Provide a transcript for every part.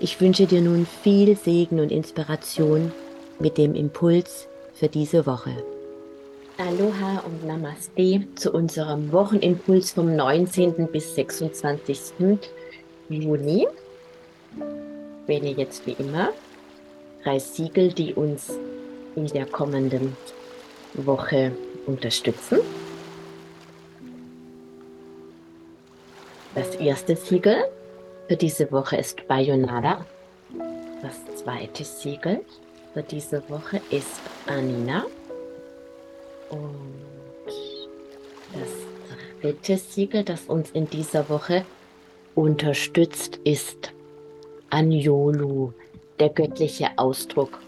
Ich wünsche dir nun viel Segen und Inspiration mit dem Impuls für diese Woche. Aloha und Namaste zu unserem Wochenimpuls vom 19. bis 26. Juni. Wähle jetzt wie immer drei Siegel, die uns in der kommenden Woche unterstützen. Das erste Siegel für diese Woche ist Bayonada. Das zweite Siegel für diese Woche ist Anina. Und das dritte Siegel, das uns in dieser Woche unterstützt, ist Anjolu, der göttliche Ausdruck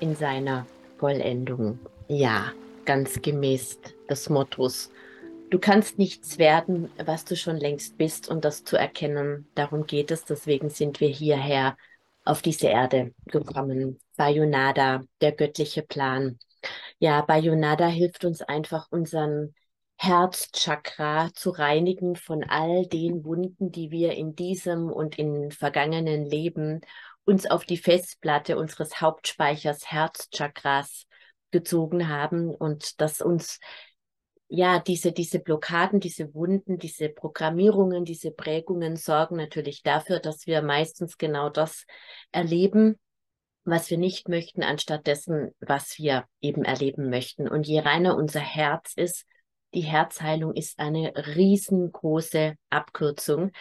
in seiner Vollendung. Ja, ganz gemäß des Mottos Du kannst nichts werden, was du schon längst bist und das zu erkennen. Darum geht es. Deswegen sind wir hierher auf diese Erde gekommen. Bayonada, der göttliche Plan. Ja, Bayonada hilft uns einfach, unseren Herzchakra zu reinigen von all den Wunden, die wir in diesem und in vergangenen Leben uns auf die Festplatte unseres Hauptspeichers Herzchakras gezogen haben und das uns ja, diese, diese Blockaden, diese Wunden, diese Programmierungen, diese Prägungen sorgen natürlich dafür, dass wir meistens genau das erleben, was wir nicht möchten, anstatt dessen, was wir eben erleben möchten. Und je reiner unser Herz ist, die Herzheilung ist eine riesengroße Abkürzung,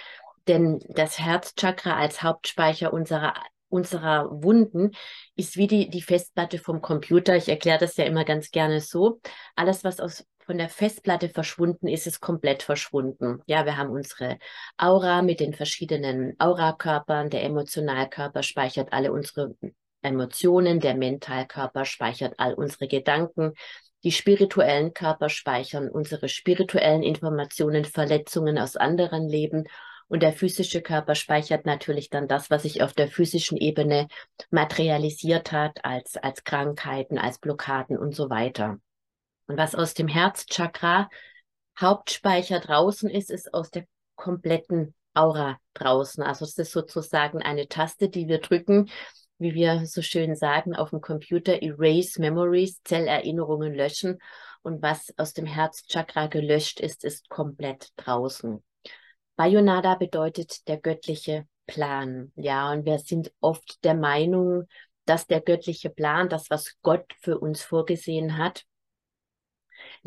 denn das Herzchakra als Hauptspeicher unserer unserer Wunden ist wie die, die Festplatte vom Computer. Ich erkläre das ja immer ganz gerne so. Alles, was aus von der Festplatte verschwunden ist, ist komplett verschwunden. Ja, wir haben unsere Aura mit den verschiedenen Aurakörpern. Der Emotionalkörper speichert alle unsere Emotionen, der Mentalkörper speichert all unsere Gedanken. Die spirituellen Körper speichern unsere spirituellen Informationen, Verletzungen aus anderen Leben. Und der physische Körper speichert natürlich dann das, was sich auf der physischen Ebene materialisiert hat, als, als Krankheiten, als Blockaden und so weiter. Und was aus dem Herzchakra Hauptspeicher draußen ist, ist aus der kompletten Aura draußen. Also es ist sozusagen eine Taste, die wir drücken, wie wir so schön sagen auf dem Computer, Erase Memories, Zellerinnerungen löschen. Und was aus dem Herzchakra gelöscht ist, ist komplett draußen. Bayonada bedeutet der göttliche Plan. Ja, und wir sind oft der Meinung, dass der göttliche Plan, das, was Gott für uns vorgesehen hat,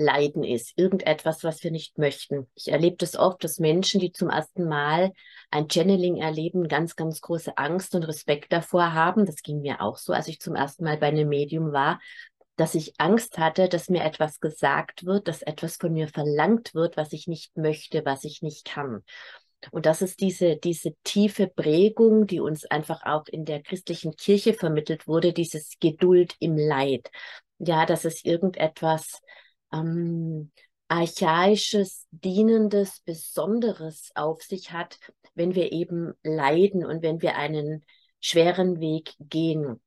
Leiden ist, irgendetwas, was wir nicht möchten. Ich erlebe das oft, dass Menschen, die zum ersten Mal ein Channeling erleben, ganz, ganz große Angst und Respekt davor haben. Das ging mir auch so, als ich zum ersten Mal bei einem Medium war, dass ich Angst hatte, dass mir etwas gesagt wird, dass etwas von mir verlangt wird, was ich nicht möchte, was ich nicht kann. Und das ist diese, diese tiefe Prägung, die uns einfach auch in der christlichen Kirche vermittelt wurde, dieses Geduld im Leid. Ja, dass es irgendetwas ähm, archaisches, dienendes, besonderes auf sich hat, wenn wir eben leiden und wenn wir einen schweren Weg gehen.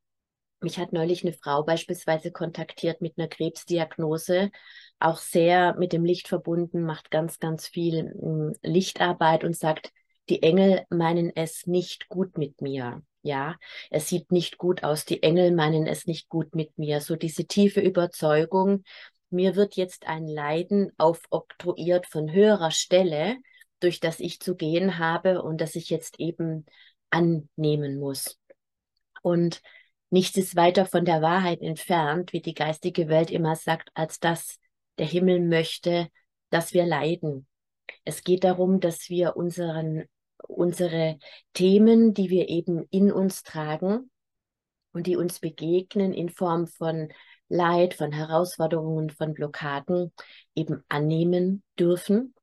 Mich hat neulich eine Frau beispielsweise kontaktiert mit einer Krebsdiagnose, auch sehr mit dem Licht verbunden, macht ganz, ganz viel hm, Lichtarbeit und sagt, die Engel meinen es nicht gut mit mir. Ja, es sieht nicht gut aus. Die Engel meinen es nicht gut mit mir. So diese tiefe Überzeugung, mir wird jetzt ein Leiden aufoktroyiert von höherer Stelle, durch das ich zu gehen habe und das ich jetzt eben annehmen muss. Und nichts ist weiter von der Wahrheit entfernt, wie die geistige Welt immer sagt, als dass der Himmel möchte, dass wir leiden. Es geht darum, dass wir unseren, unsere Themen, die wir eben in uns tragen und die uns begegnen in Form von Leid, von Herausforderungen, von Blockaden eben annehmen dürfen.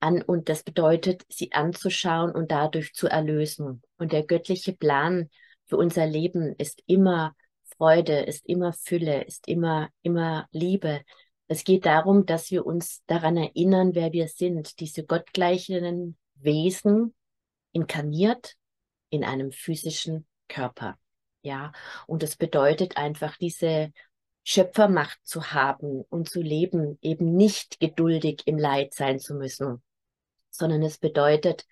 An, und das bedeutet, sie anzuschauen und dadurch zu erlösen. Und der göttliche Plan für unser Leben ist immer Freude, ist immer Fülle, ist immer, immer Liebe. Es geht darum, dass wir uns daran erinnern, wer wir sind, diese gottgleichen Wesen inkarniert in einem physischen Körper. Ja, und das bedeutet einfach diese Schöpfermacht zu haben und zu leben, eben nicht geduldig im Leid sein zu müssen, sondern es bedeutet,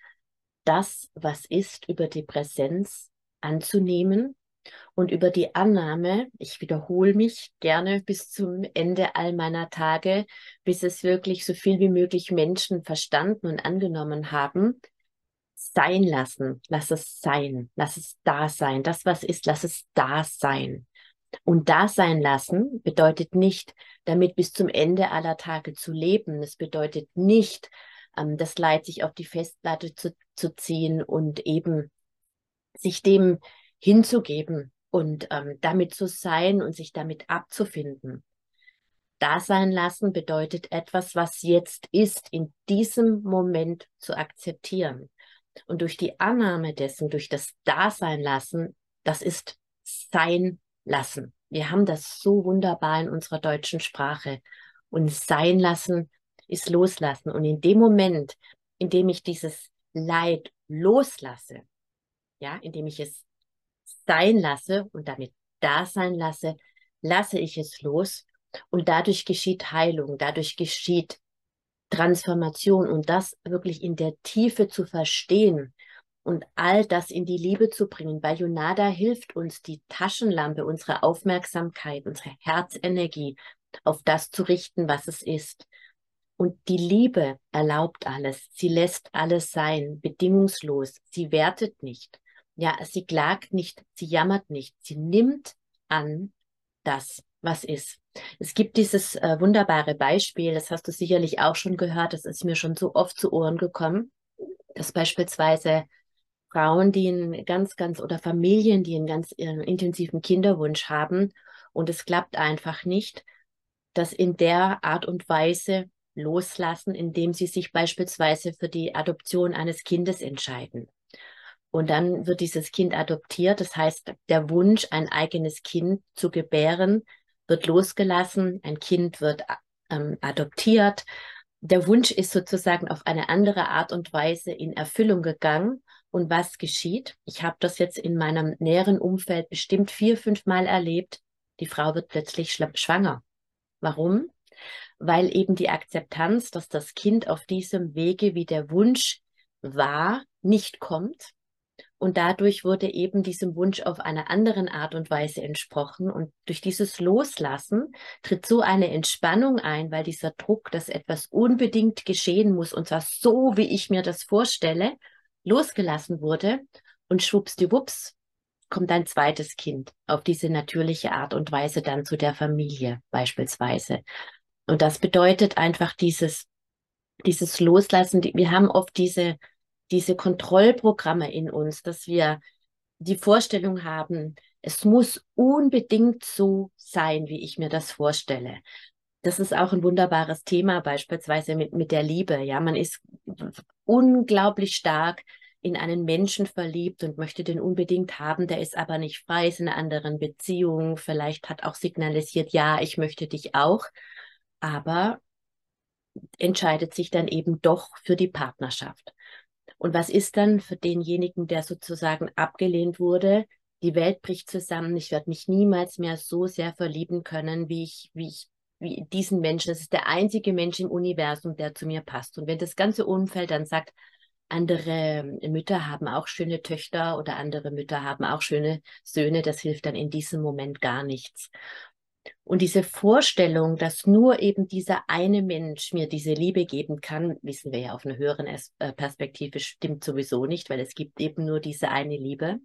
das, was ist, über die Präsenz anzunehmen und über die Annahme, ich wiederhole mich gerne bis zum Ende all meiner Tage, bis es wirklich so viel wie möglich Menschen verstanden und angenommen haben, sein lassen, lass es sein, lass es da sein, das was ist, lass es da sein. Und da sein lassen bedeutet nicht, damit bis zum Ende aller Tage zu leben. Es bedeutet nicht, ähm, das Leid sich auf die Festplatte zu, zu ziehen und eben sich dem hinzugeben und ähm, damit zu sein und sich damit abzufinden. Da sein lassen bedeutet etwas, was jetzt ist, in diesem Moment zu akzeptieren. Und durch die Annahme dessen, durch das Dasein lassen, das ist sein lassen. Wir haben das so wunderbar in unserer deutschen Sprache. Und sein lassen ist loslassen. Und in dem Moment, in dem ich dieses Leid loslasse, ja, indem ich es sein lasse und damit da sein lasse, lasse ich es los und dadurch geschieht Heilung, dadurch geschieht Transformation und das wirklich in der Tiefe zu verstehen und all das in die Liebe zu bringen. Bei Yonada hilft uns die Taschenlampe, unsere Aufmerksamkeit, unsere Herzenergie auf das zu richten, was es ist. Und die Liebe erlaubt alles. Sie lässt alles sein, bedingungslos. Sie wertet nicht. Ja, sie klagt nicht, sie jammert nicht, sie nimmt an das, was ist. Es gibt dieses äh, wunderbare Beispiel, das hast du sicherlich auch schon gehört, das ist mir schon so oft zu Ohren gekommen, dass beispielsweise Frauen, die einen ganz, ganz oder Familien, die einen ganz äh, intensiven Kinderwunsch haben und es klappt einfach nicht, dass in der Art und Weise loslassen, indem sie sich beispielsweise für die Adoption eines Kindes entscheiden. Und dann wird dieses Kind adoptiert. Das heißt, der Wunsch, ein eigenes Kind zu gebären, wird losgelassen. Ein Kind wird ähm, adoptiert. Der Wunsch ist sozusagen auf eine andere Art und Weise in Erfüllung gegangen. Und was geschieht? Ich habe das jetzt in meinem näheren Umfeld bestimmt vier, fünf Mal erlebt. Die Frau wird plötzlich schwanger. Warum? Weil eben die Akzeptanz, dass das Kind auf diesem Wege, wie der Wunsch war, nicht kommt, und dadurch wurde eben diesem Wunsch auf eine andere Art und Weise entsprochen. Und durch dieses Loslassen tritt so eine Entspannung ein, weil dieser Druck, dass etwas unbedingt geschehen muss, und zwar so, wie ich mir das vorstelle, losgelassen wurde. Und schwuppsdiwupps kommt ein zweites Kind auf diese natürliche Art und Weise dann zu der Familie beispielsweise. Und das bedeutet einfach dieses, dieses Loslassen. Wir haben oft diese diese Kontrollprogramme in uns, dass wir die Vorstellung haben, es muss unbedingt so sein, wie ich mir das vorstelle. Das ist auch ein wunderbares Thema, beispielsweise mit, mit der Liebe. Ja, man ist unglaublich stark in einen Menschen verliebt und möchte den unbedingt haben, der ist aber nicht frei, ist in einer anderen Beziehung, vielleicht hat auch signalisiert, ja, ich möchte dich auch, aber entscheidet sich dann eben doch für die Partnerschaft. Und was ist dann für denjenigen, der sozusagen abgelehnt wurde? Die Welt bricht zusammen. Ich werde mich niemals mehr so sehr verlieben können, wie ich, wie ich, wie diesen Menschen. Das ist der einzige Mensch im Universum, der zu mir passt. Und wenn das ganze Umfeld dann sagt, andere Mütter haben auch schöne Töchter oder andere Mütter haben auch schöne Söhne, das hilft dann in diesem Moment gar nichts. Und diese Vorstellung, dass nur eben dieser eine Mensch mir diese Liebe geben kann, wissen wir ja auf einer höheren äh, Perspektive stimmt sowieso nicht, weil es gibt eben nur diese eine Liebe.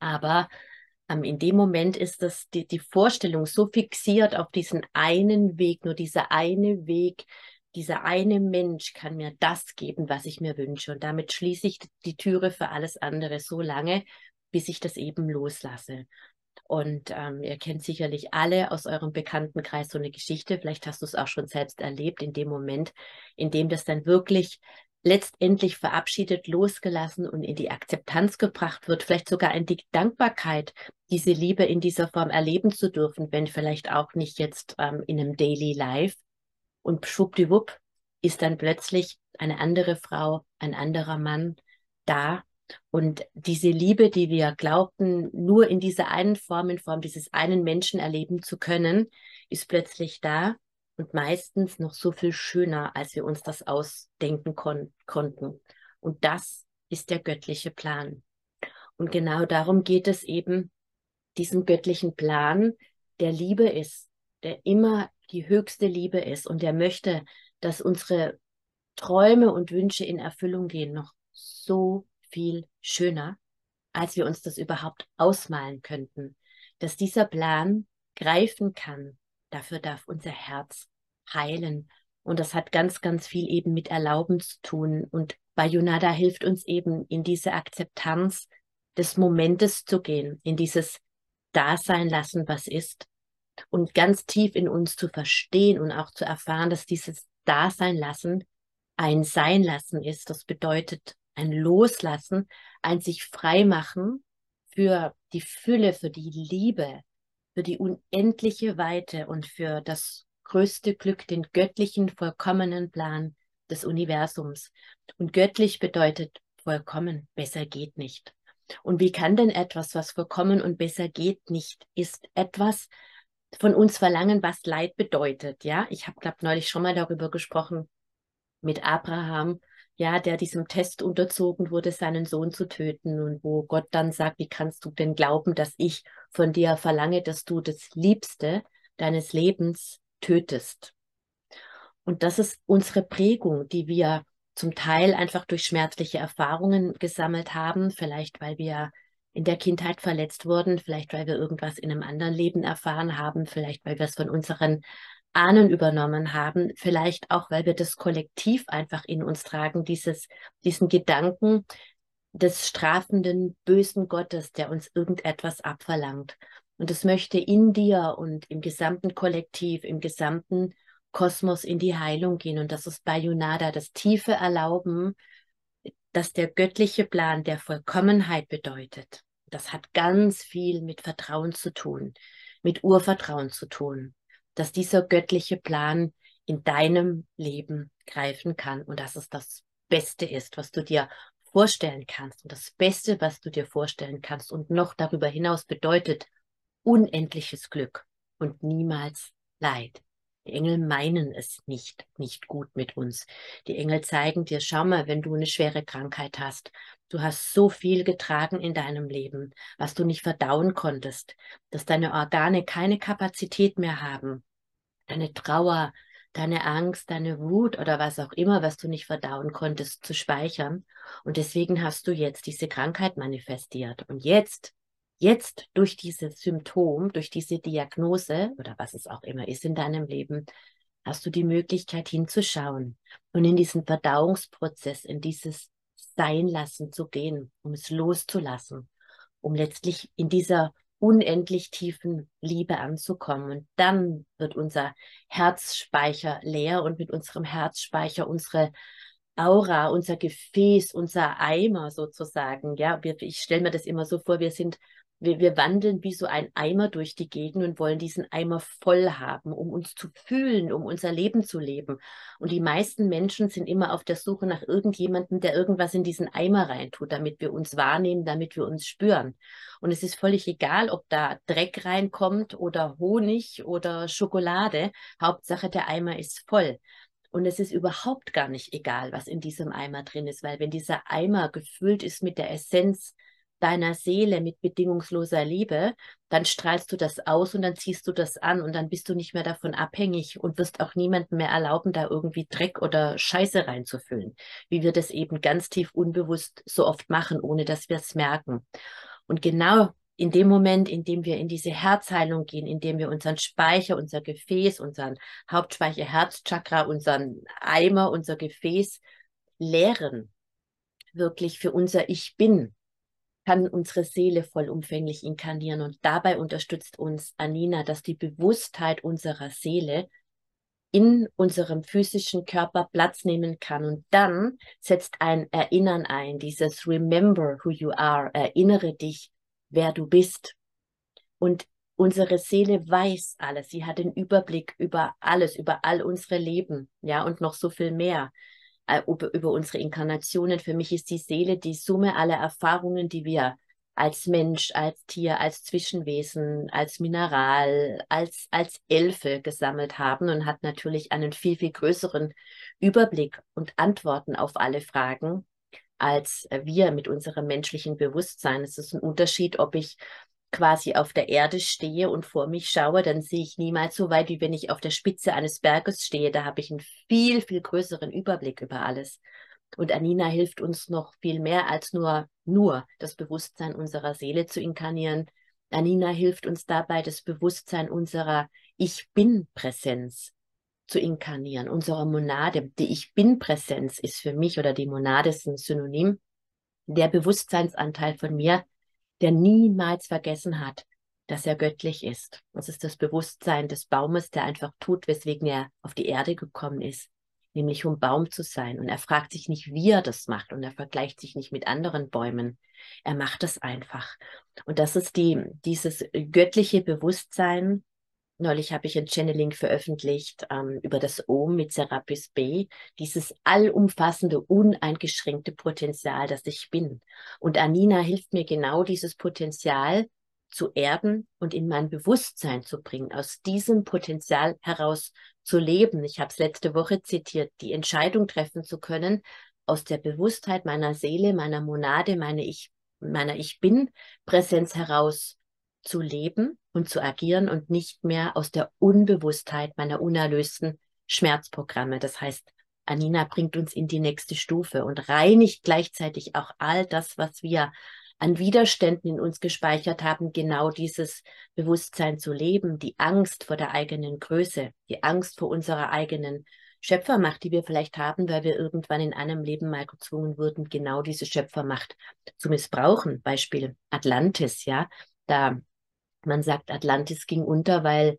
Aber ähm, in dem Moment ist das die, die Vorstellung so fixiert auf diesen einen Weg, nur dieser eine Weg, dieser eine Mensch kann mir das geben, was ich mir wünsche. Und damit schließe ich die Türe für alles andere so lange, bis ich das eben loslasse. Und ähm, ihr kennt sicherlich alle aus eurem Bekanntenkreis so eine Geschichte. Vielleicht hast du es auch schon selbst erlebt in dem Moment, in dem das dann wirklich letztendlich verabschiedet, losgelassen und in die Akzeptanz gebracht wird, vielleicht sogar in die Dankbarkeit, diese Liebe in dieser Form erleben zu dürfen, wenn vielleicht auch nicht jetzt ähm, in einem Daily Life. Und schwuppdiwupp ist dann plötzlich eine andere Frau, ein anderer Mann da. Und diese Liebe, die wir glaubten, nur in dieser einen Form, in Form dieses einen Menschen erleben zu können, ist plötzlich da und meistens noch so viel schöner, als wir uns das ausdenken kon konnten. Und das ist der göttliche Plan. Und genau darum geht es eben, diesen göttlichen Plan, der Liebe ist, der immer die höchste Liebe ist und der möchte, dass unsere Träume und Wünsche in Erfüllung gehen, noch so viel schöner, als wir uns das überhaupt ausmalen könnten. Dass dieser Plan greifen kann, Dafür darf unser Herz heilen. Und das hat ganz, ganz viel eben mit Erlauben zu tun. Und Bayonada hilft uns eben in diese Akzeptanz des Momentes zu gehen, in dieses Dasein lassen, was ist. Und ganz tief in uns zu verstehen und auch zu erfahren, dass dieses Dasein lassen ein Sein lassen ist. Das bedeutet ein Loslassen, ein sich frei machen für die Fülle, für die Liebe, für die unendliche Weite und für das größte Glück, den göttlichen, vollkommenen Plan des Universums. Und göttlich bedeutet vollkommen, besser geht nicht. Und wie kann denn etwas, was vollkommen und besser geht nicht, ist etwas von uns verlangen, was Leid bedeutet. Ja, ich habe, glaube neulich schon mal darüber gesprochen mit Abraham, ja, der diesem Test unterzogen wurde, seinen Sohn zu töten und wo Gott dann sagt, wie kannst du denn glauben, dass ich von dir verlange, dass du das Liebste deines Lebens tötest? Und das ist unsere Prägung, die wir zum Teil einfach durch schmerzliche Erfahrungen gesammelt haben, vielleicht weil wir in der Kindheit verletzt wurden, vielleicht weil wir irgendwas in einem anderen Leben erfahren haben, vielleicht weil wir es von unseren Ahnen übernommen haben, vielleicht auch, weil wir das Kollektiv einfach in uns tragen, dieses, diesen Gedanken des strafenden, bösen Gottes, der uns irgendetwas abverlangt. Und es möchte in dir und im gesamten Kollektiv, im gesamten Kosmos in die Heilung gehen. Und das ist bei Yunada das tiefe Erlauben, dass der göttliche Plan der Vollkommenheit bedeutet. Das hat ganz viel mit Vertrauen zu tun, mit Urvertrauen zu tun dass dieser göttliche Plan in deinem Leben greifen kann und dass es das Beste ist, was du dir vorstellen kannst und das Beste, was du dir vorstellen kannst und noch darüber hinaus bedeutet unendliches Glück und niemals Leid. Die Engel meinen es nicht, nicht gut mit uns. Die Engel zeigen dir, schau mal, wenn du eine schwere Krankheit hast, du hast so viel getragen in deinem Leben, was du nicht verdauen konntest, dass deine Organe keine Kapazität mehr haben, deine Trauer, deine Angst, deine Wut oder was auch immer, was du nicht verdauen konntest, zu speichern. Und deswegen hast du jetzt diese Krankheit manifestiert. Und jetzt jetzt durch dieses Symptom, durch diese Diagnose oder was es auch immer ist in deinem Leben, hast du die Möglichkeit hinzuschauen und in diesen Verdauungsprozess, in dieses Seinlassen zu gehen, um es loszulassen, um letztlich in dieser unendlich tiefen Liebe anzukommen. Und dann wird unser Herzspeicher leer und mit unserem Herzspeicher unsere Aura, unser Gefäß, unser Eimer sozusagen. Ja, ich stelle mir das immer so vor, wir sind wir, wir wandeln wie so ein Eimer durch die Gegend und wollen diesen Eimer voll haben, um uns zu fühlen, um unser Leben zu leben. Und die meisten Menschen sind immer auf der Suche nach irgendjemandem, der irgendwas in diesen Eimer reintut, damit wir uns wahrnehmen, damit wir uns spüren. Und es ist völlig egal, ob da Dreck reinkommt oder Honig oder Schokolade. Hauptsache, der Eimer ist voll. Und es ist überhaupt gar nicht egal, was in diesem Eimer drin ist, weil wenn dieser Eimer gefüllt ist mit der Essenz deiner Seele mit bedingungsloser Liebe, dann strahlst du das aus und dann ziehst du das an und dann bist du nicht mehr davon abhängig und wirst auch niemandem mehr erlauben, da irgendwie Dreck oder Scheiße reinzufüllen, wie wir das eben ganz tief unbewusst so oft machen, ohne dass wir es merken. Und genau in dem Moment, in dem wir in diese Herzheilung gehen, in dem wir unseren Speicher, unser Gefäß, unseren Hauptspeicher, Herzchakra, unseren Eimer, unser Gefäß leeren, wirklich für unser Ich Bin, kann unsere Seele vollumfänglich inkarnieren. Und dabei unterstützt uns Anina, dass die Bewusstheit unserer Seele in unserem physischen Körper Platz nehmen kann. Und dann setzt ein Erinnern ein, dieses Remember who you are, erinnere dich, wer du bist. Und unsere Seele weiß alles. Sie hat den Überblick über alles, über all unsere Leben, ja, und noch so viel mehr über, über unsere Inkarnationen. Für mich ist die Seele die Summe aller Erfahrungen, die wir als Mensch, als Tier, als Zwischenwesen, als Mineral, als, als Elfe gesammelt haben und hat natürlich einen viel, viel größeren Überblick und Antworten auf alle Fragen als wir mit unserem menschlichen Bewusstsein. Es ist ein Unterschied, ob ich quasi auf der Erde stehe und vor mich schaue, dann sehe ich niemals so weit, wie wenn ich auf der Spitze eines Berges stehe. Da habe ich einen viel, viel größeren Überblick über alles. Und Anina hilft uns noch viel mehr als nur, nur das Bewusstsein unserer Seele zu inkarnieren. Anina hilft uns dabei, das Bewusstsein unserer Ich Bin-Präsenz zu inkarnieren, unserer Monade. Die Ich Bin-Präsenz ist für mich oder die Monade ist ein Synonym. Der Bewusstseinsanteil von mir, der niemals vergessen hat, dass er göttlich ist. Das ist das Bewusstsein des Baumes, der einfach tut, weswegen er auf die Erde gekommen ist nämlich um Baum zu sein. Und er fragt sich nicht, wie er das macht und er vergleicht sich nicht mit anderen Bäumen. Er macht es einfach. Und das ist die, dieses göttliche Bewusstsein. Neulich habe ich ein Channeling veröffentlicht ähm, über das Ohm mit Serapis B, dieses allumfassende, uneingeschränkte Potenzial, das ich bin. Und Anina hilft mir genau dieses Potenzial zu erden und in mein Bewusstsein zu bringen, aus diesem Potenzial heraus zu leben. Ich habe es letzte Woche zitiert, die Entscheidung treffen zu können, aus der Bewusstheit meiner Seele, meiner Monade, meine ich, meiner Ich bin Präsenz heraus zu leben und zu agieren und nicht mehr aus der Unbewusstheit meiner unerlösten Schmerzprogramme. Das heißt, Anina bringt uns in die nächste Stufe und reinigt gleichzeitig auch all das, was wir an Widerständen in uns gespeichert haben, genau dieses Bewusstsein zu leben, die Angst vor der eigenen Größe, die Angst vor unserer eigenen Schöpfermacht, die wir vielleicht haben, weil wir irgendwann in einem Leben mal gezwungen wurden, genau diese Schöpfermacht zu missbrauchen. Beispiel Atlantis, ja, da man sagt, Atlantis ging unter, weil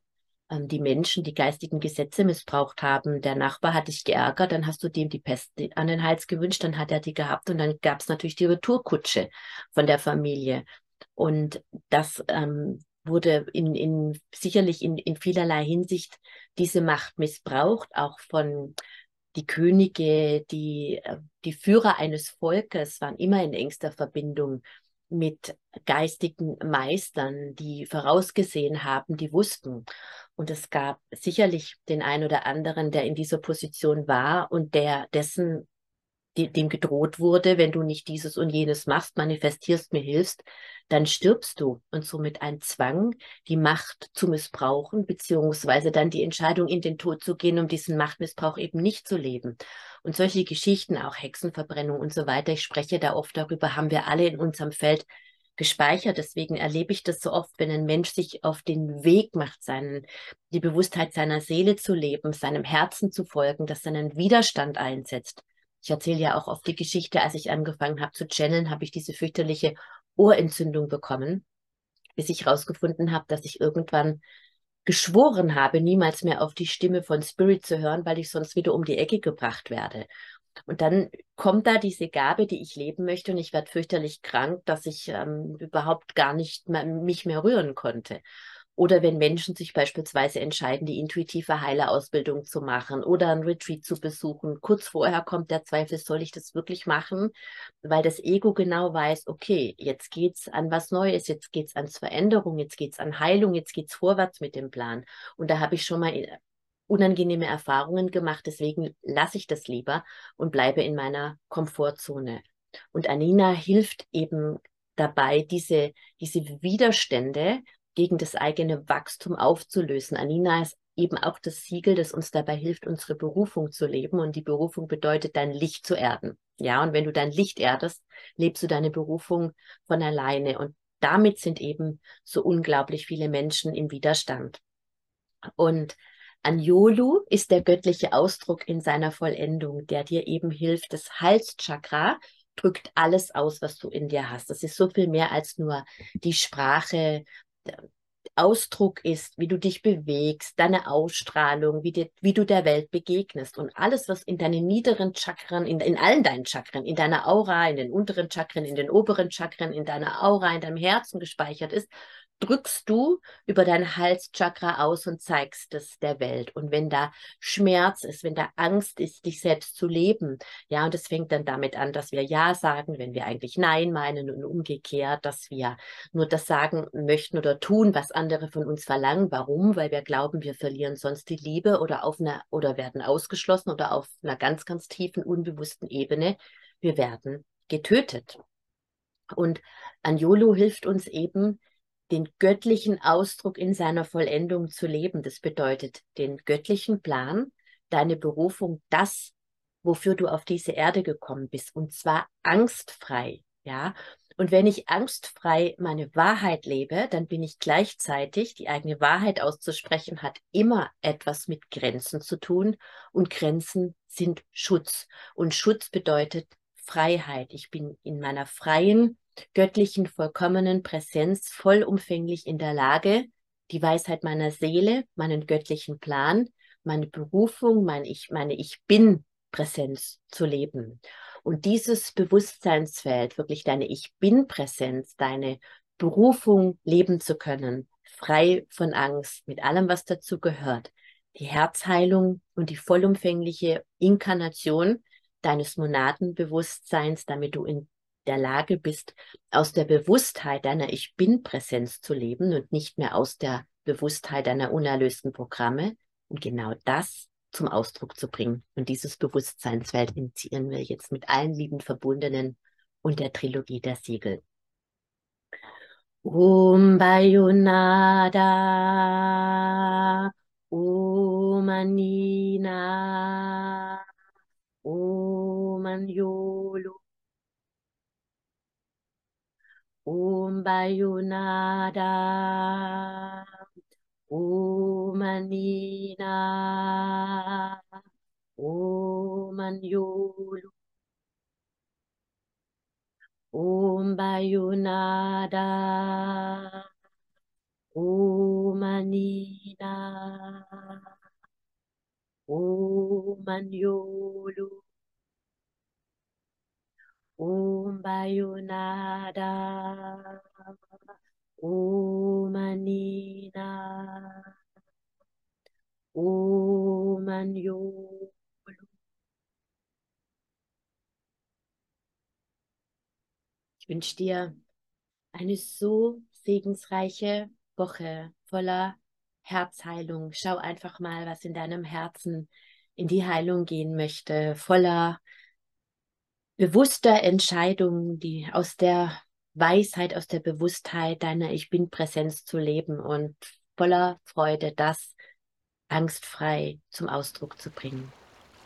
ähm, die Menschen die geistigen Gesetze missbraucht haben. Der Nachbar hat dich geärgert, dann hast du dem die Pest an den Hals gewünscht, dann hat er die gehabt und dann gab es natürlich die Retourkutsche von der Familie. Und das ähm, wurde in, in sicherlich in, in vielerlei Hinsicht diese Macht missbraucht, auch von die Könige, die, äh, die Führer eines Volkes waren immer in engster Verbindung mit geistigen Meistern, die vorausgesehen haben, die wussten. Und es gab sicherlich den einen oder anderen, der in dieser Position war und der dessen dem gedroht wurde, wenn du nicht dieses und jenes machst, manifestierst, mir hilfst, dann stirbst du. Und somit ein Zwang, die Macht zu missbrauchen, beziehungsweise dann die Entscheidung, in den Tod zu gehen, um diesen Machtmissbrauch eben nicht zu leben. Und solche Geschichten, auch Hexenverbrennung und so weiter, ich spreche da oft darüber, haben wir alle in unserem Feld gespeichert. Deswegen erlebe ich das so oft, wenn ein Mensch sich auf den Weg macht, seinen, die Bewusstheit seiner Seele zu leben, seinem Herzen zu folgen, dass dann ein Widerstand einsetzt. Ich erzähle ja auch oft die Geschichte, als ich angefangen habe zu channeln, habe ich diese fürchterliche Ohrentzündung bekommen, bis ich herausgefunden habe, dass ich irgendwann geschworen habe, niemals mehr auf die Stimme von Spirit zu hören, weil ich sonst wieder um die Ecke gebracht werde. Und dann kommt da diese Gabe, die ich leben möchte, und ich werde fürchterlich krank, dass ich ähm, überhaupt gar nicht mehr, mich mehr rühren konnte. Oder wenn Menschen sich beispielsweise entscheiden, die intuitive Heilerausbildung zu machen oder ein Retreat zu besuchen. Kurz vorher kommt der Zweifel, soll ich das wirklich machen? Weil das Ego genau weiß, okay, jetzt geht's an was Neues, jetzt geht's an Veränderung, jetzt geht's an Heilung, jetzt geht's vorwärts mit dem Plan. Und da habe ich schon mal unangenehme Erfahrungen gemacht, deswegen lasse ich das lieber und bleibe in meiner Komfortzone. Und Anina hilft eben dabei, diese, diese Widerstände gegen das eigene Wachstum aufzulösen. Anina ist eben auch das Siegel, das uns dabei hilft, unsere Berufung zu leben. Und die Berufung bedeutet, dein Licht zu erden. Ja, und wenn du dein Licht erdest, lebst du deine Berufung von alleine. Und damit sind eben so unglaublich viele Menschen im Widerstand. Und Anjolu ist der göttliche Ausdruck in seiner Vollendung, der dir eben hilft. Das Halschakra drückt alles aus, was du in dir hast. Das ist so viel mehr als nur die Sprache, Ausdruck ist, wie du dich bewegst, deine Ausstrahlung, wie, dir, wie du der Welt begegnest und alles, was in deinen niederen Chakren, in, in allen deinen Chakren, in deiner Aura, in den unteren Chakren, in den oberen Chakren, in deiner Aura, in deinem Herzen gespeichert ist, drückst du über dein Halschakra aus und zeigst es der Welt. Und wenn da Schmerz ist, wenn da Angst ist, dich selbst zu leben, ja, und es fängt dann damit an, dass wir Ja sagen, wenn wir eigentlich Nein meinen und umgekehrt, dass wir nur das sagen möchten oder tun, was andere von uns verlangen. Warum? Weil wir glauben, wir verlieren sonst die Liebe oder auf einer oder werden ausgeschlossen oder auf einer ganz, ganz tiefen, unbewussten Ebene. Wir werden getötet. Und Anjolo hilft uns eben, den göttlichen Ausdruck in seiner Vollendung zu leben. Das bedeutet den göttlichen Plan, deine Berufung, das, wofür du auf diese Erde gekommen bist, und zwar angstfrei, ja. Und wenn ich angstfrei meine Wahrheit lebe, dann bin ich gleichzeitig, die eigene Wahrheit auszusprechen, hat immer etwas mit Grenzen zu tun. Und Grenzen sind Schutz. Und Schutz bedeutet Freiheit. Ich bin in meiner freien göttlichen, vollkommenen Präsenz vollumfänglich in der Lage, die Weisheit meiner Seele, meinen göttlichen Plan, meine Berufung, mein ich, meine Ich bin Präsenz zu leben. Und dieses Bewusstseinsfeld, wirklich deine Ich bin Präsenz, deine Berufung leben zu können, frei von Angst, mit allem, was dazu gehört, die Herzheilung und die vollumfängliche Inkarnation deines Monadenbewusstseins, damit du in der Lage bist, aus der Bewusstheit deiner Ich Bin-Präsenz zu leben und nicht mehr aus der Bewusstheit deiner unerlösten Programme und genau das zum Ausdruck zu bringen. Und dieses Bewusstseinsfeld initiieren wir jetzt mit allen lieben Verbundenen und der Trilogie der Siegel. Om Bayonada, Om Anina, Om Anjolo, Om Bayunada, Om Anina, Om Anjulu, Om Bayunada, Om Anina, Om Anjulu, Om Bayonada, Om Anina, Om Anjolu. Ich wünsche dir eine so segensreiche Woche voller Herzheilung. Schau einfach mal, was in deinem Herzen in die Heilung gehen möchte, voller bewusster Entscheidung, die aus der Weisheit, aus der Bewusstheit deiner Ich bin Präsenz zu leben und voller Freude das angstfrei zum Ausdruck zu bringen.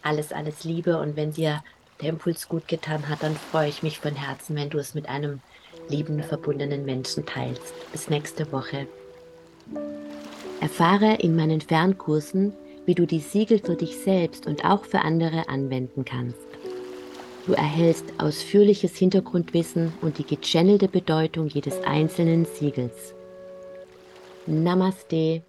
Alles, alles Liebe und wenn dir der Impuls gut getan hat, dann freue ich mich von Herzen, wenn du es mit einem lieben, verbundenen Menschen teilst. Bis nächste Woche. Erfahre in meinen Fernkursen, wie du die Siegel für dich selbst und auch für andere anwenden kannst. Du erhältst ausführliches Hintergrundwissen und die gechannelte Bedeutung jedes einzelnen Siegels. Namaste